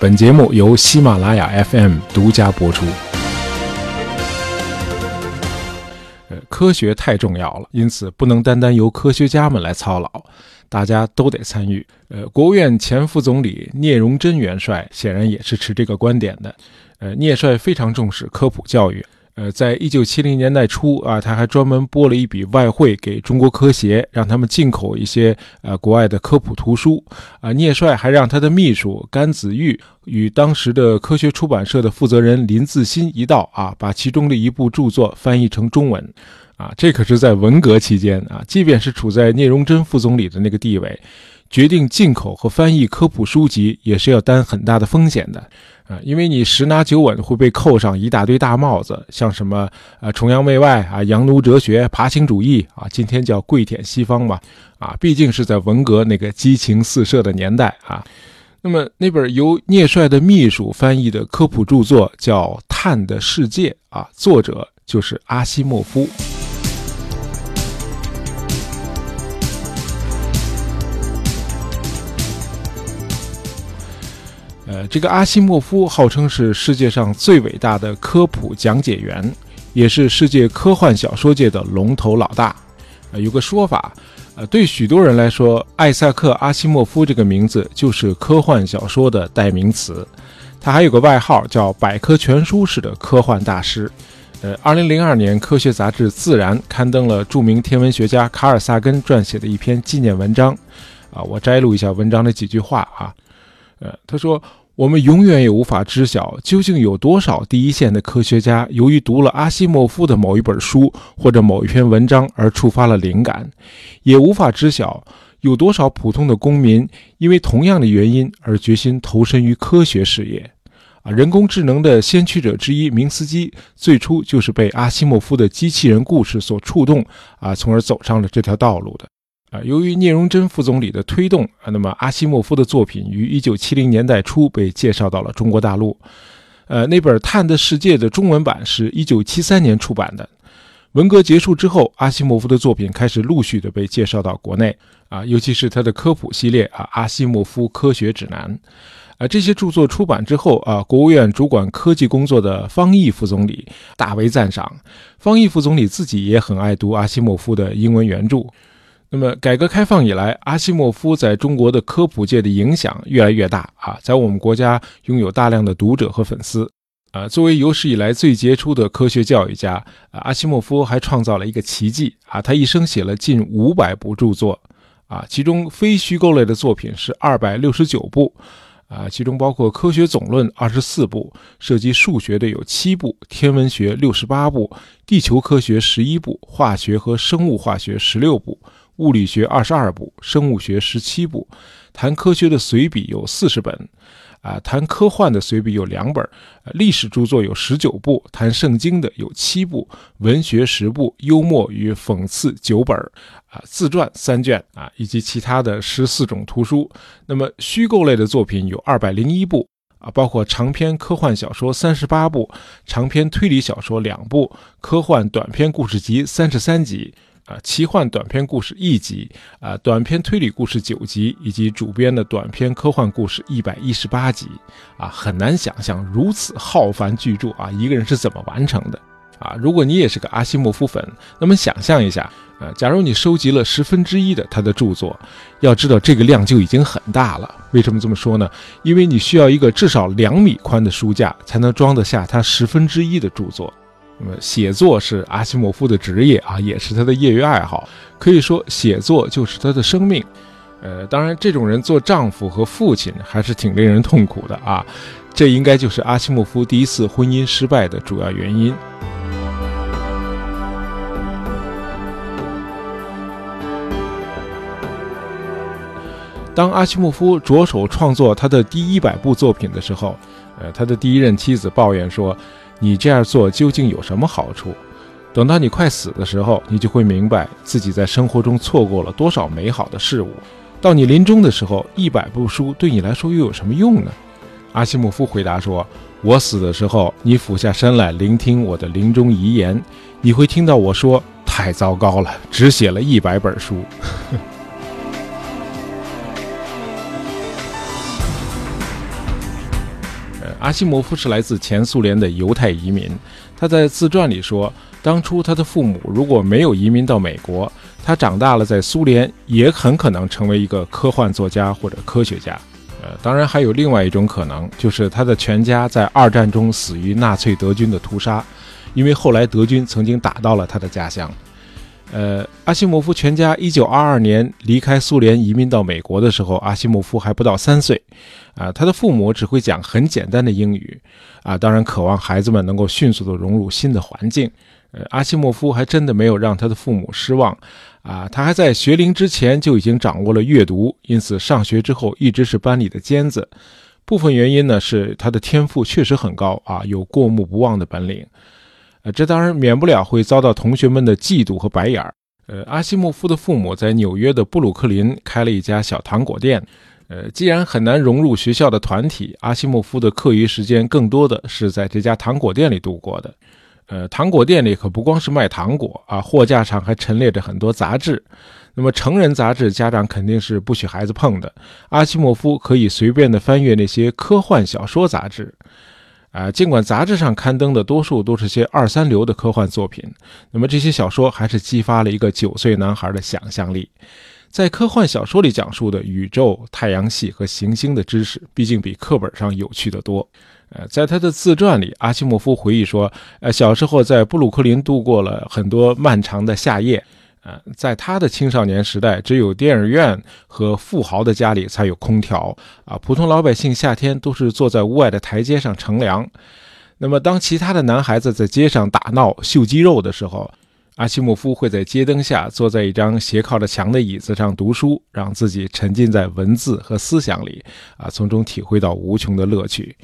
本节目由喜马拉雅 FM 独家播出。呃，科学太重要了，因此不能单单由科学家们来操劳，大家都得参与。呃，国务院前副总理聂荣臻元帅显然也是持这个观点的。呃，聂帅非常重视科普教育。呃，在一九七零年代初啊，他还专门拨了一笔外汇给中国科协，让他们进口一些呃国外的科普图书。啊，聂帅还让他的秘书甘子玉与当时的科学出版社的负责人林自新一道啊，把其中的一部著作翻译成中文。啊，这可是在文革期间啊，即便是处在聂荣臻副总理的那个地位。决定进口和翻译科普书籍也是要担很大的风险的，啊，因为你十拿九稳会被扣上一大堆大帽子，像什么啊崇洋媚外啊洋奴哲学爬行主义啊，今天叫跪舔西方嘛，啊，毕竟是在文革那个激情四射的年代啊。那么那本由聂帅的秘书翻译的科普著作叫《碳的世界》啊，作者就是阿西莫夫。呃，这个阿西莫夫号称是世界上最伟大的科普讲解员，也是世界科幻小说界的龙头老大。呃，有个说法，呃，对许多人来说，艾萨克·阿西莫夫这个名字就是科幻小说的代名词。他还有个外号叫“百科全书式的科幻大师”。呃，二零零二年，科学杂志《自然》刊登了著名天文学家卡尔萨根撰写的一篇纪念文章。啊，我摘录一下文章的几句话啊。呃，他说。我们永远也无法知晓，究竟有多少第一线的科学家由于读了阿西莫夫的某一本书或者某一篇文章而触发了灵感，也无法知晓有多少普通的公民因为同样的原因而决心投身于科学事业。啊，人工智能的先驱者之一明斯基最初就是被阿西莫夫的机器人故事所触动，啊，从而走上了这条道路的。啊，由于聂荣臻副总理的推动啊，那么阿西莫夫的作品于一九七零年代初被介绍到了中国大陆。呃，那本《碳的世界》的中文版是一九七三年出版的。文革结束之后，阿西莫夫的作品开始陆续的被介绍到国内啊，尤其是他的科普系列啊，《阿西莫夫科学指南》啊，这些著作出版之后啊，国务院主管科技工作的方毅副总理大为赞赏。方毅副总理自己也很爱读阿西莫夫的英文原著。那么，改革开放以来，阿西莫夫在中国的科普界的影响越来越大啊，在我们国家拥有大量的读者和粉丝。啊，作为有史以来最杰出的科学教育家，啊，阿西莫夫还创造了一个奇迹啊，他一生写了近五百部著作啊，其中非虚构类的作品是二百六十九部啊，其中包括《科学总论》二十四部，涉及数学的有七部，天文学六十八部，地球科学十一部，化学和生物化学十六部。物理学二十二部，生物学十七部，谈科学的随笔有四十本，啊，谈科幻的随笔有两本，历史著作有十九部，谈圣经的有七部，文学十部，幽默与讽刺九本，啊，自传三卷，啊，以及其他的十四种图书。那么虚构类的作品有二百零一部，啊，包括长篇科幻小说三十八部，长篇推理小说两部，科幻短篇故事集三十三集。啊，奇幻短篇故事一集，啊，短篇推理故事九集，以及主编的短篇科幻故事一百一十八集，啊，很难想象如此浩繁巨著啊，一个人是怎么完成的？啊，如果你也是个阿西莫夫粉，那么想象一下，啊，假如你收集了十分之一的他的著作，要知道这个量就已经很大了。为什么这么说呢？因为你需要一个至少两米宽的书架，才能装得下他十分之一的著作。那么，写作是阿西莫夫的职业啊，也是他的业余爱好，可以说写作就是他的生命。呃，当然，这种人做丈夫和父亲还是挺令人痛苦的啊。这应该就是阿西莫夫第一次婚姻失败的主要原因。当阿西莫夫着手创作他的第一百部作品的时候，呃，他的第一任妻子抱怨说。你这样做究竟有什么好处？等到你快死的时候，你就会明白自己在生活中错过了多少美好的事物。到你临终的时候，一百部书对你来说又有什么用呢？阿西莫夫回答说：“我死的时候，你俯下身来聆听我的临终遗言，你会听到我说：太糟糕了，只写了一百本书。”阿西莫夫是来自前苏联的犹太移民，他在自传里说，当初他的父母如果没有移民到美国，他长大了在苏联也很可能成为一个科幻作家或者科学家。呃，当然还有另外一种可能，就是他的全家在二战中死于纳粹德军的屠杀，因为后来德军曾经打到了他的家乡。呃，阿西莫夫全家一九二二年离开苏联移民到美国的时候，阿西莫夫还不到三岁，啊，他的父母只会讲很简单的英语，啊，当然渴望孩子们能够迅速的融入新的环境。呃，阿西莫夫还真的没有让他的父母失望，啊，他还在学龄之前就已经掌握了阅读，因此上学之后一直是班里的尖子。部分原因呢是他的天赋确实很高啊，有过目不忘的本领。呃，这当然免不了会遭到同学们的嫉妒和白眼儿。呃，阿西莫夫的父母在纽约的布鲁克林开了一家小糖果店。呃，既然很难融入学校的团体，阿西莫夫的课余时间更多的是在这家糖果店里度过的。呃，糖果店里可不光是卖糖果啊，货架上还陈列着很多杂志。那么成人杂志，家长肯定是不许孩子碰的。阿西莫夫可以随便的翻阅那些科幻小说杂志。啊，尽管杂志上刊登的多数都是些二三流的科幻作品，那么这些小说还是激发了一个九岁男孩的想象力。在科幻小说里讲述的宇宙、太阳系和行星的知识，毕竟比课本上有趣的多。呃，在他的自传里，阿西莫夫回忆说，呃，小时候在布鲁克林度过了很多漫长的夏夜。呃，在他的青少年时代，只有电影院和富豪的家里才有空调啊，普通老百姓夏天都是坐在屋外的台阶上乘凉。那么，当其他的男孩子在街上打闹秀肌肉的时候，阿西莫夫会在街灯下坐在一张斜靠着墙的椅子上读书，让自己沉浸在文字和思想里啊，从中体会到无穷的乐趣。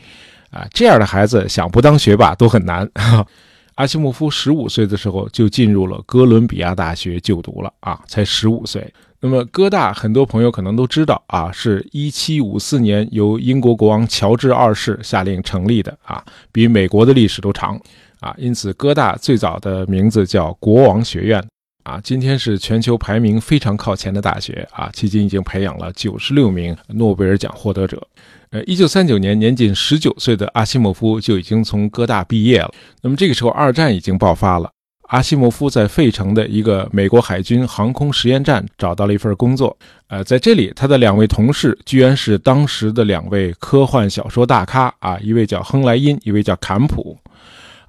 啊，这样的孩子想不当学霸都很难。阿西莫夫十五岁的时候就进入了哥伦比亚大学就读了啊，才十五岁。那么哥大很多朋友可能都知道啊，是一七五四年由英国国王乔治二世下令成立的啊，比美国的历史都长啊。因此哥大最早的名字叫国王学院啊。今天是全球排名非常靠前的大学啊，迄今已经培养了九十六名诺贝尔奖获得者。呃，一九三九年，年仅十九岁的阿西莫夫就已经从哥大毕业了。那么这个时候，二战已经爆发了。阿西莫夫在费城的一个美国海军航空实验站找到了一份工作。呃，在这里，他的两位同事居然是当时的两位科幻小说大咖啊，一位叫亨莱因，一位叫坎普。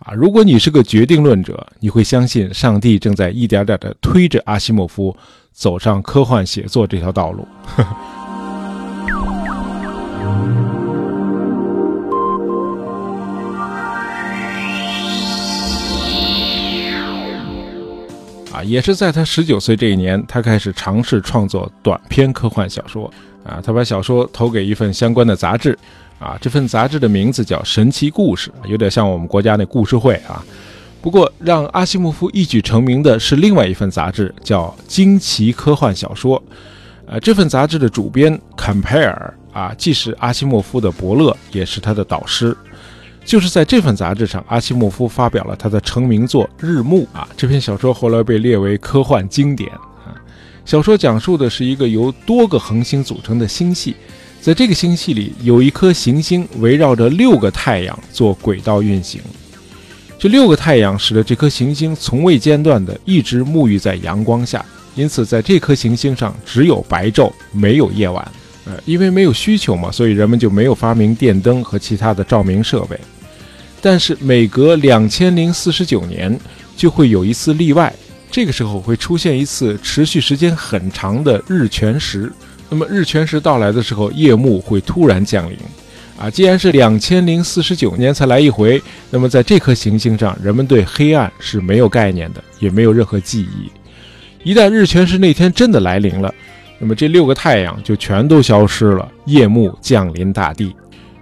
啊，如果你是个决定论者，你会相信上帝正在一点点的推着阿西莫夫走上科幻写作这条道路。啊，也是在他十九岁这一年，他开始尝试创作短篇科幻小说。啊，他把小说投给一份相关的杂志。啊，这份杂志的名字叫《神奇故事》，有点像我们国家那故事会啊。不过，让阿西莫夫一举成名的是另外一份杂志，叫《惊奇科幻小说》。呃，这份杂志的主编坎佩尔啊，既是阿西莫夫的伯乐，也是他的导师。就是在这份杂志上，阿西莫夫发表了他的成名作《日暮》啊。这篇小说后来被列为科幻经典。小说讲述的是一个由多个恒星组成的星系，在这个星系里有一颗行星围绕着六个太阳做轨道运行。这六个太阳使得这颗行星从未间断地一直沐浴在阳光下，因此在这颗行星上只有白昼，没有夜晚。呃，因为没有需求嘛，所以人们就没有发明电灯和其他的照明设备。但是每隔两千零四十九年就会有一次例外，这个时候会出现一次持续时间很长的日全食。那么日全食到来的时候，夜幕会突然降临。啊，既然是两千零四十九年才来一回，那么在这颗行星上，人们对黑暗是没有概念的，也没有任何记忆。一旦日全食那天真的来临了，那么这六个太阳就全都消失了，夜幕降临大地。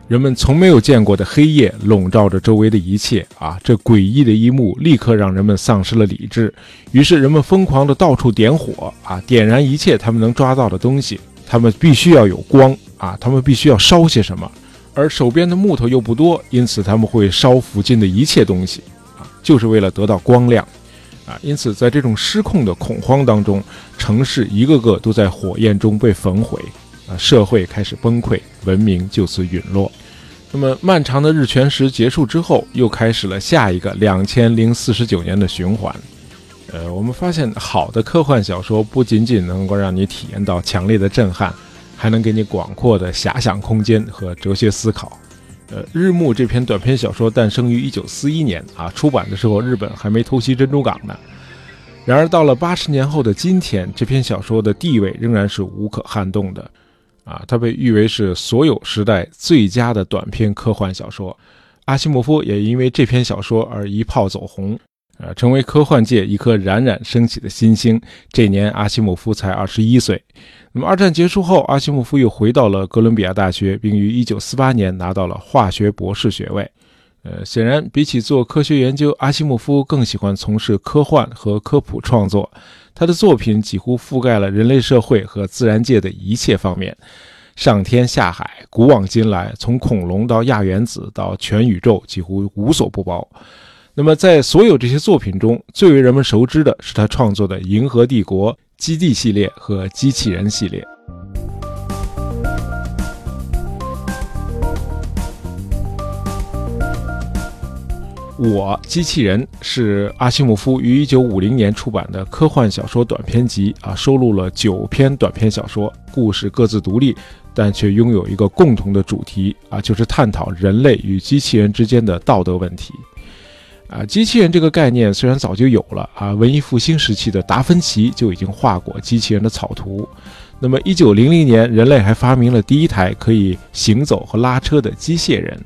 人们从没有见过的黑夜笼罩着周围的一切啊！这诡异的一幕立刻让人们丧失了理智，于是人们疯狂地到处点火啊，点燃一切他们能抓到的东西。他们必须要有光啊，他们必须要烧些什么，而手边的木头又不多，因此他们会烧附近的一切东西啊，就是为了得到光亮啊！因此，在这种失控的恐慌当中，城市一个个都在火焰中被焚毁。啊，社会开始崩溃，文明就此陨落。那么漫长的日全食结束之后，又开始了下一个两千零四十九年的循环。呃，我们发现好的科幻小说不仅仅能够让你体验到强烈的震撼，还能给你广阔的遐想空间和哲学思考。呃，《日暮》这篇短篇小说诞生于一九四一年啊，出版的时候日本还没偷袭珍珠港呢。然而到了八十年后的今天，这篇小说的地位仍然是无可撼动的。啊，它被誉为是所有时代最佳的短篇科幻小说。阿西莫夫也因为这篇小说而一炮走红，呃，成为科幻界一颗冉冉升起的新星。这年，阿西莫夫才二十一岁。那么，二战结束后，阿西莫夫又回到了哥伦比亚大学，并于一九四八年拿到了化学博士学位。呃，显然，比起做科学研究，阿西莫夫更喜欢从事科幻和科普创作。他的作品几乎覆盖了人类社会和自然界的一切方面，上天下海，古往今来，从恐龙到亚原子到全宇宙，几乎无所不包。那么，在所有这些作品中，最为人们熟知的是他创作的《银河帝国》《基地》系列和《机器人》系列。我机器人是阿西莫夫于一九五零年出版的科幻小说短篇集啊，收录了九篇短篇小说，故事各自独立，但却拥有一个共同的主题啊，就是探讨人类与机器人之间的道德问题。啊，机器人这个概念虽然早就有了啊，文艺复兴时期的达芬奇就已经画过机器人的草图。那么一九零零年，人类还发明了第一台可以行走和拉车的机械人。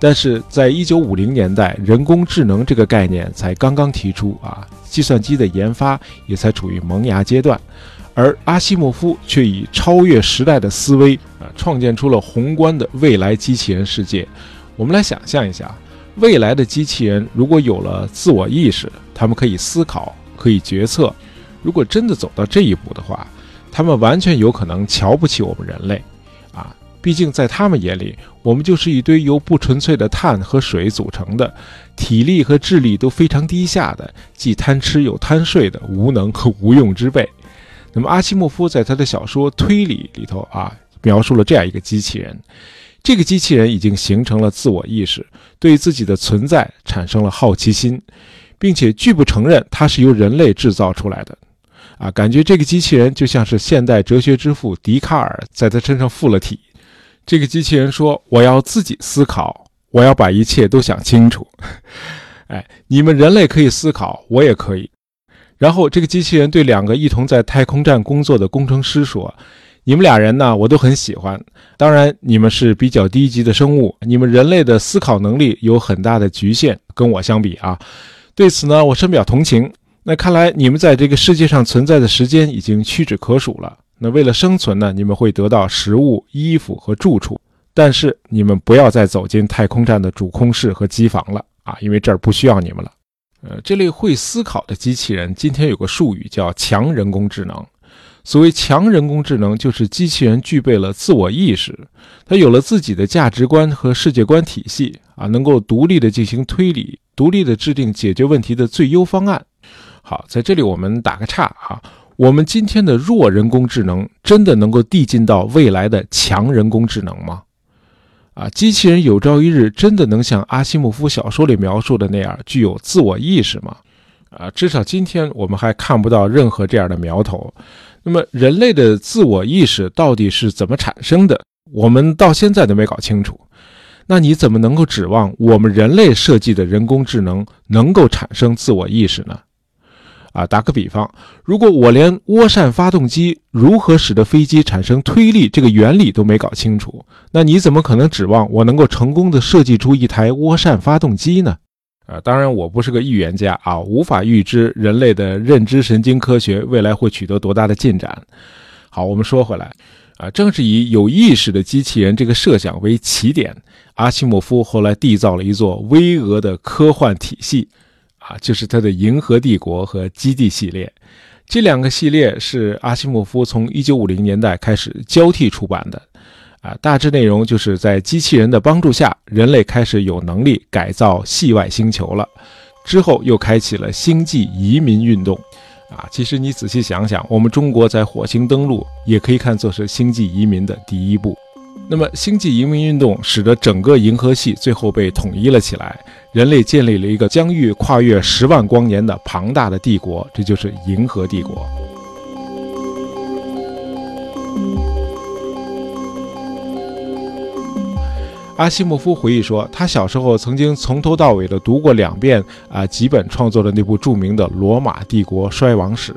但是在一九五零年代，人工智能这个概念才刚刚提出啊，计算机的研发也才处于萌芽阶段，而阿西莫夫却以超越时代的思维啊，创建出了宏观的未来机器人世界。我们来想象一下，未来的机器人如果有了自我意识，他们可以思考，可以决策。如果真的走到这一步的话，他们完全有可能瞧不起我们人类。啊毕竟，在他们眼里，我们就是一堆由不纯粹的碳和水组成的，体力和智力都非常低下的，既贪吃又贪睡的无能和无用之辈。那么，阿西莫夫在他的小说《推理》里头啊，描述了这样一个机器人：这个机器人已经形成了自我意识，对自己的存在产生了好奇心，并且拒不承认它是由人类制造出来的。啊，感觉这个机器人就像是现代哲学之父笛卡尔在他身上附了体。这个机器人说：“我要自己思考，我要把一切都想清楚。”哎，你们人类可以思考，我也可以。然后这个机器人对两个一同在太空站工作的工程师说：“你们俩人呢，我都很喜欢。当然，你们是比较低级的生物，你们人类的思考能力有很大的局限，跟我相比啊。对此呢，我深表同情。那看来你们在这个世界上存在的时间已经屈指可数了。”那为了生存呢，你们会得到食物、衣服和住处，但是你们不要再走进太空站的主空室和机房了啊，因为这儿不需要你们了。呃，这类会思考的机器人，今天有个术语叫强人工智能。所谓强人工智能，就是机器人具备了自我意识，它有了自己的价值观和世界观体系啊，能够独立的进行推理，独立的制定解决问题的最优方案。好，在这里我们打个岔啊。我们今天的弱人工智能真的能够递进到未来的强人工智能吗？啊，机器人有朝一日真的能像阿西莫夫小说里描述的那样具有自我意识吗？啊，至少今天我们还看不到任何这样的苗头。那么，人类的自我意识到底是怎么产生的？我们到现在都没搞清楚。那你怎么能够指望我们人类设计的人工智能能够产生自我意识呢？啊，打个比方，如果我连涡扇发动机如何使得飞机产生推力这个原理都没搞清楚，那你怎么可能指望我能够成功的设计出一台涡扇发动机呢？啊，当然我不是个预言家啊，无法预知人类的认知神经科学未来会取得多大的进展。好，我们说回来，啊，正是以有意识的机器人这个设想为起点，阿西莫夫后来缔造了一座巍峨的科幻体系。啊，就是他的《银河帝国》和《基地》系列，这两个系列是阿西莫夫从1950年代开始交替出版的。啊，大致内容就是在机器人的帮助下，人类开始有能力改造系外星球了。之后又开启了星际移民运动。啊，其实你仔细想想，我们中国在火星登陆也可以看作是星际移民的第一步。那么，星际移民运动使得整个银河系最后被统一了起来，人类建立了一个疆域跨越十万光年的庞大的帝国，这就是银河帝国。阿西莫夫回忆说，他小时候曾经从头到尾的读过两遍啊吉本创作的那部著名的《罗马帝国衰亡史》，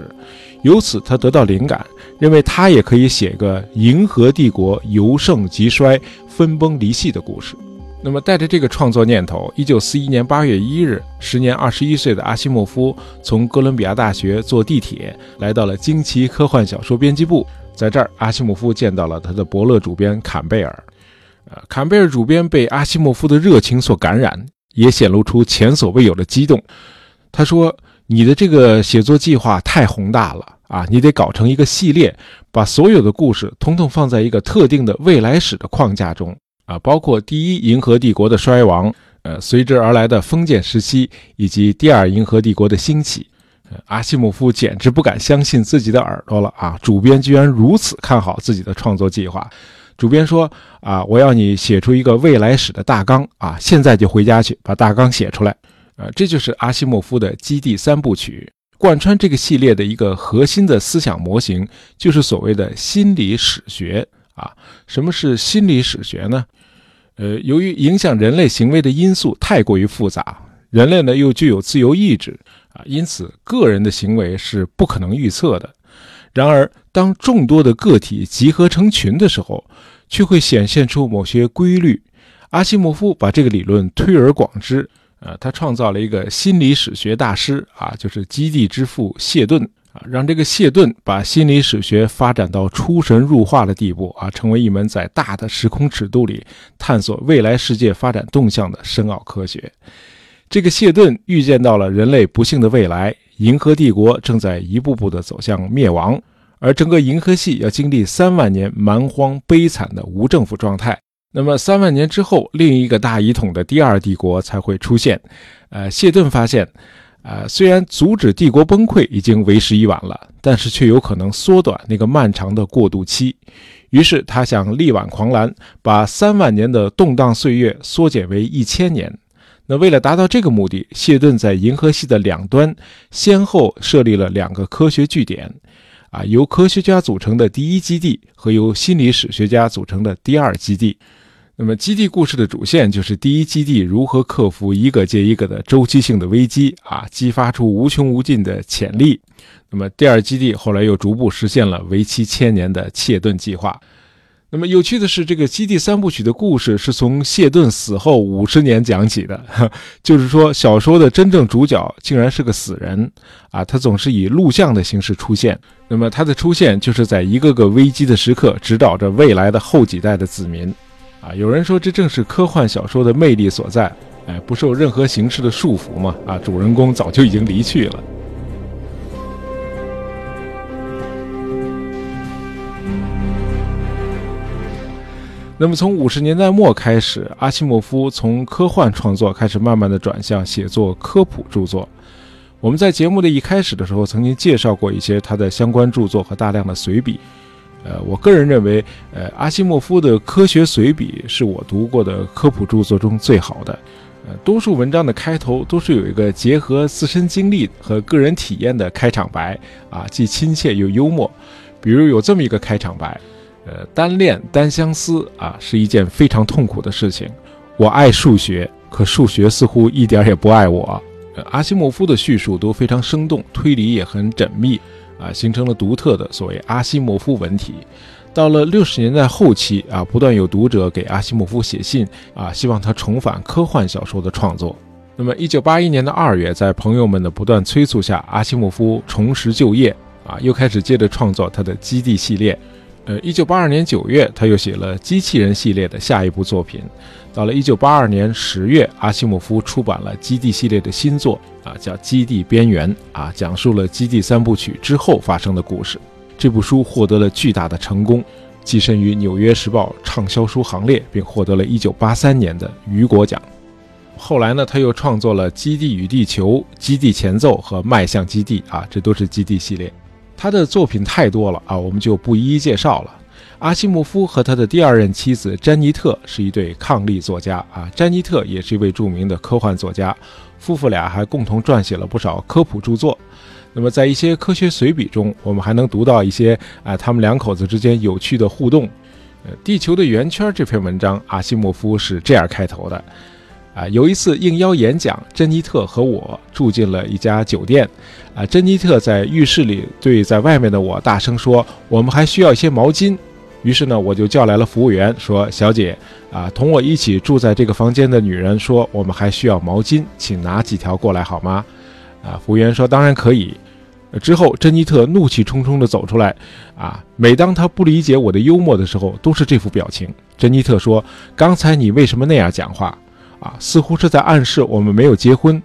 由此他得到灵感，认为他也可以写个银河帝国由盛及衰、分崩离析的故事。那么，带着这个创作念头，一九四一年八月一日，时年二十一岁的阿西莫夫从哥伦比亚大学坐地铁来到了惊奇科幻小说编辑部，在这儿，阿西莫夫见到了他的伯乐主编坎贝尔。坎贝尔主编被阿西莫夫的热情所感染，也显露出前所未有的激动。他说：“你的这个写作计划太宏大了啊，你得搞成一个系列，把所有的故事统统放在一个特定的未来史的框架中啊，包括第一银河帝国的衰亡，呃，随之而来的封建时期，以及第二银河帝国的兴起。”阿西莫夫简直不敢相信自己的耳朵了啊！主编居然如此看好自己的创作计划。主编说：“啊，我要你写出一个未来史的大纲啊！现在就回家去把大纲写出来。呃，这就是阿西莫夫的《基地三部曲》，贯穿这个系列的一个核心的思想模型，就是所谓的心理史学啊。什么是心理史学呢？呃，由于影响人类行为的因素太过于复杂，人类呢又具有自由意志啊，因此个人的行为是不可能预测的。然而，当众多的个体集合成群的时候，却会显现出某些规律。阿西莫夫把这个理论推而广之，呃，他创造了一个心理史学大师啊，就是基地之父谢顿啊，让这个谢顿把心理史学发展到出神入化的地步啊，成为一门在大的时空尺度里探索未来世界发展动向的深奥科学。这个谢顿预见到了人类不幸的未来，银河帝国正在一步步地走向灭亡。而整个银河系要经历三万年蛮荒悲惨的无政府状态，那么三万年之后，另一个大一统的第二帝国才会出现。呃，谢顿发现，呃，虽然阻止帝国崩溃已经为时已晚了，但是却有可能缩短那个漫长的过渡期。于是他想力挽狂澜，把三万年的动荡岁月缩减为一千年。那为了达到这个目的，谢顿在银河系的两端先后设立了两个科学据点。啊，由科学家组成的第一基地和由心理史学家组成的第二基地。那么，基地故事的主线就是第一基地如何克服一个接一个的周期性的危机啊，激发出无穷无尽的潜力。那么，第二基地后来又逐步实现了为期千年的切顿计划。那么有趣的是，这个《基地三部曲》的故事是从谢顿死后五十年讲起的，就是说，小说的真正主角竟然是个死人啊！他总是以录像的形式出现。那么他的出现就是在一个个危机的时刻，指导着未来的后几代的子民啊！有人说，这正是科幻小说的魅力所在，哎，不受任何形式的束缚嘛！啊，主人公早就已经离去了。那么，从五十年代末开始，阿西莫夫从科幻创作开始，慢慢的转向写作科普著作。我们在节目的一开始的时候，曾经介绍过一些他的相关著作和大量的随笔。呃，我个人认为，呃，阿西莫夫的科学随笔是我读过的科普著作中最好的。呃，多数文章的开头都是有一个结合自身经历和个人体验的开场白，啊，既亲切又幽默。比如有这么一个开场白。呃，单恋单相思啊，是一件非常痛苦的事情。我爱数学，可数学似乎一点也不爱我。阿西莫夫的叙述都非常生动，推理也很缜密啊，形成了独特的所谓阿西莫夫文体。到了六十年代后期啊，不断有读者给阿西莫夫写信啊，希望他重返科幻小说的创作。那么，一九八一年的二月，在朋友们的不断催促下，阿西莫夫重拾就业啊，又开始接着创作他的基地系列。呃，一九八二年九月，他又写了机器人系列的下一部作品。到了一九八二年十月，阿西莫夫出版了基地系列的新作啊，叫《基地边缘》啊，讲述了基地三部曲之后发生的故事。这部书获得了巨大的成功，跻身于《纽约时报》畅销书行列，并获得了一九八三年的雨果奖。后来呢，他又创作了《基地与地球》《基地前奏》和《迈向基地》啊，这都是基地系列。他的作品太多了啊，我们就不一一介绍了。阿西莫夫和他的第二任妻子詹妮特是一对伉俪作家啊，詹妮特也是一位著名的科幻作家，夫妇俩还共同撰写了不少科普著作。那么，在一些科学随笔中，我们还能读到一些啊，他们两口子之间有趣的互动。呃，《地球的圆圈》这篇文章，阿西莫夫是这样开头的：啊，有一次应邀演讲，珍妮特和我住进了一家酒店。啊，珍妮特在浴室里对在外面的我大声说：“我们还需要一些毛巾。”于是呢，我就叫来了服务员，说：“小姐，啊，同我一起住在这个房间的女人说，我们还需要毛巾，请拿几条过来好吗？”啊，服务员说：“当然可以。”之后，珍妮特怒气冲冲地走出来。啊，每当她不理解我的幽默的时候，都是这副表情。珍妮特说：“刚才你为什么那样讲话？啊，似乎是在暗示我们没有结婚。”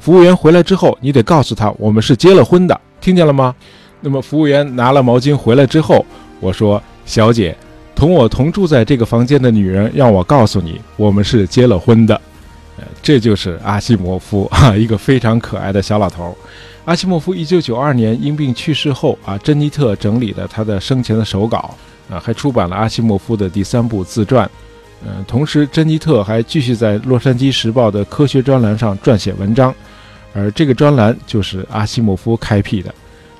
服务员回来之后，你得告诉他我们是结了婚的，听见了吗？那么，服务员拿了毛巾回来之后，我说。小姐，同我同住在这个房间的女人让我告诉你，我们是结了婚的。呃，这就是阿西莫夫啊，一个非常可爱的小老头。阿西莫夫一九九二年因病去世后啊，珍妮特整理了他的生前的手稿啊，还出版了阿西莫夫的第三部自传。嗯，同时珍妮特还继续在《洛杉矶时报》的科学专栏上撰写文章，而这个专栏就是阿西莫夫开辟的。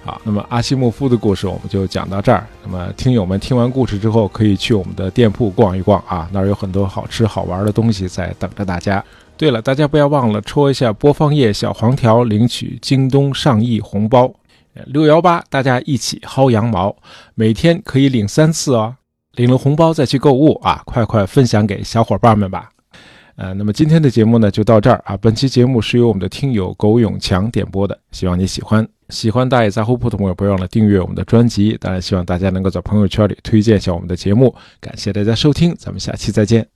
好，那么阿西莫夫的故事我们就讲到这儿。那么听友们听完故事之后，可以去我们的店铺逛一逛啊，那儿有很多好吃好玩的东西在等着大家。对了，大家不要忘了戳一下播放页小黄条，领取京东上亿红包六幺八，大家一起薅羊毛，每天可以领三次哦。领了红包再去购物啊，快快分享给小伙伴们吧。呃，那么今天的节目呢就到这儿啊。本期节目是由我们的听友苟永强点播的，希望你喜欢。喜欢大爷杂货铺的朋友，不要忘了订阅我们的专辑。当然，希望大家能够在朋友圈里推荐一下我们的节目。感谢大家收听，咱们下期再见。